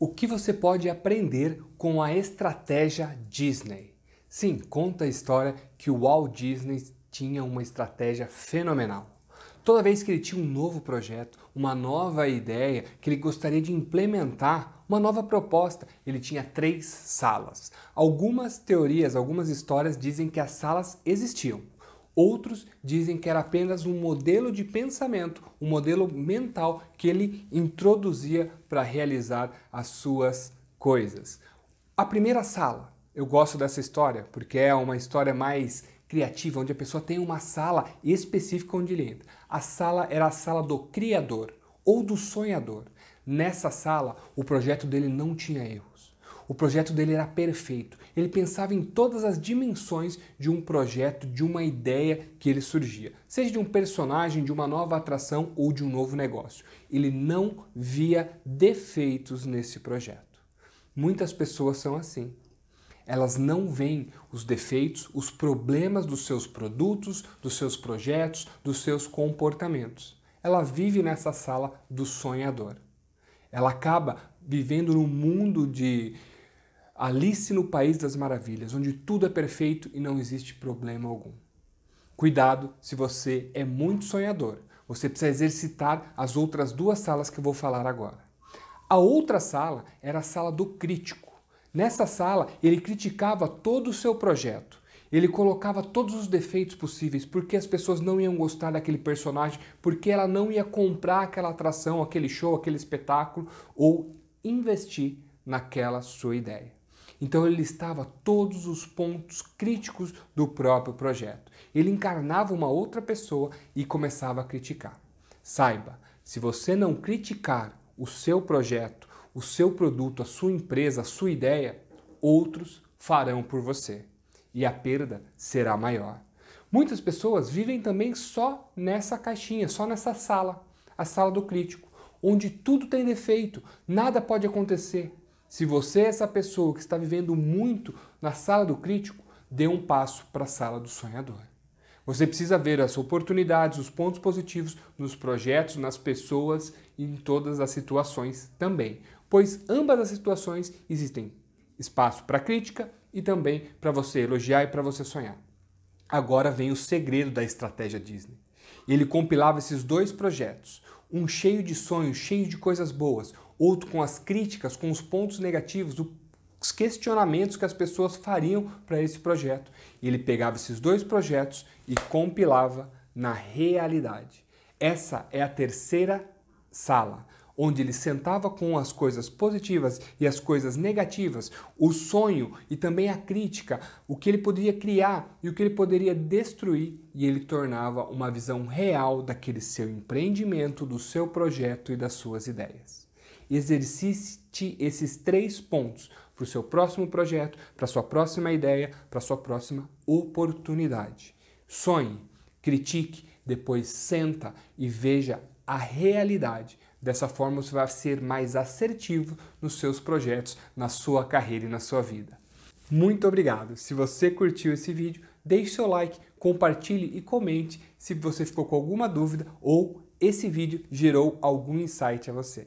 O que você pode aprender com a estratégia Disney? Sim, conta a história que o Walt Disney tinha uma estratégia fenomenal. Toda vez que ele tinha um novo projeto, uma nova ideia que ele gostaria de implementar, uma nova proposta, ele tinha três salas. Algumas teorias, algumas histórias dizem que as salas existiam. Outros dizem que era apenas um modelo de pensamento, um modelo mental que ele introduzia para realizar as suas coisas. A primeira sala, eu gosto dessa história porque é uma história mais criativa, onde a pessoa tem uma sala específica onde ele entra. A sala era a sala do criador ou do sonhador. Nessa sala, o projeto dele não tinha erros. O projeto dele era perfeito. Ele pensava em todas as dimensões de um projeto, de uma ideia que ele surgia, seja de um personagem, de uma nova atração ou de um novo negócio. Ele não via defeitos nesse projeto. Muitas pessoas são assim. Elas não veem os defeitos, os problemas dos seus produtos, dos seus projetos, dos seus comportamentos. Ela vive nessa sala do sonhador. Ela acaba vivendo num mundo de Alice no País das Maravilhas, onde tudo é perfeito e não existe problema algum. Cuidado se você é muito sonhador. Você precisa exercitar as outras duas salas que eu vou falar agora. A outra sala era a sala do crítico. Nessa sala, ele criticava todo o seu projeto. Ele colocava todos os defeitos possíveis, porque as pessoas não iam gostar daquele personagem, porque ela não ia comprar aquela atração, aquele show, aquele espetáculo ou investir naquela sua ideia. Então ele listava todos os pontos críticos do próprio projeto. Ele encarnava uma outra pessoa e começava a criticar. Saiba, se você não criticar o seu projeto, o seu produto, a sua empresa, a sua ideia, outros farão por você e a perda será maior. Muitas pessoas vivem também só nessa caixinha, só nessa sala, a sala do crítico, onde tudo tem defeito, nada pode acontecer, se você é essa pessoa que está vivendo muito na sala do crítico, dê um passo para a sala do sonhador. Você precisa ver as oportunidades, os pontos positivos nos projetos, nas pessoas e em todas as situações também, pois ambas as situações existem espaço para crítica e também para você elogiar e para você sonhar. Agora vem o segredo da estratégia Disney. Ele compilava esses dois projetos, um cheio de sonhos, cheio de coisas boas, outro com as críticas, com os pontos negativos, os questionamentos que as pessoas fariam para esse projeto. E ele pegava esses dois projetos e compilava na realidade. Essa é a terceira sala, onde ele sentava com as coisas positivas e as coisas negativas, o sonho e também a crítica, o que ele poderia criar e o que ele poderia destruir, e ele tornava uma visão real daquele seu empreendimento, do seu projeto e das suas ideias exercite esses três pontos para o seu próximo projeto, para a sua próxima ideia, para a sua próxima oportunidade. Sonhe, critique, depois senta e veja a realidade. Dessa forma você vai ser mais assertivo nos seus projetos, na sua carreira e na sua vida. Muito obrigado! Se você curtiu esse vídeo, deixe seu like, compartilhe e comente se você ficou com alguma dúvida ou esse vídeo gerou algum insight a você.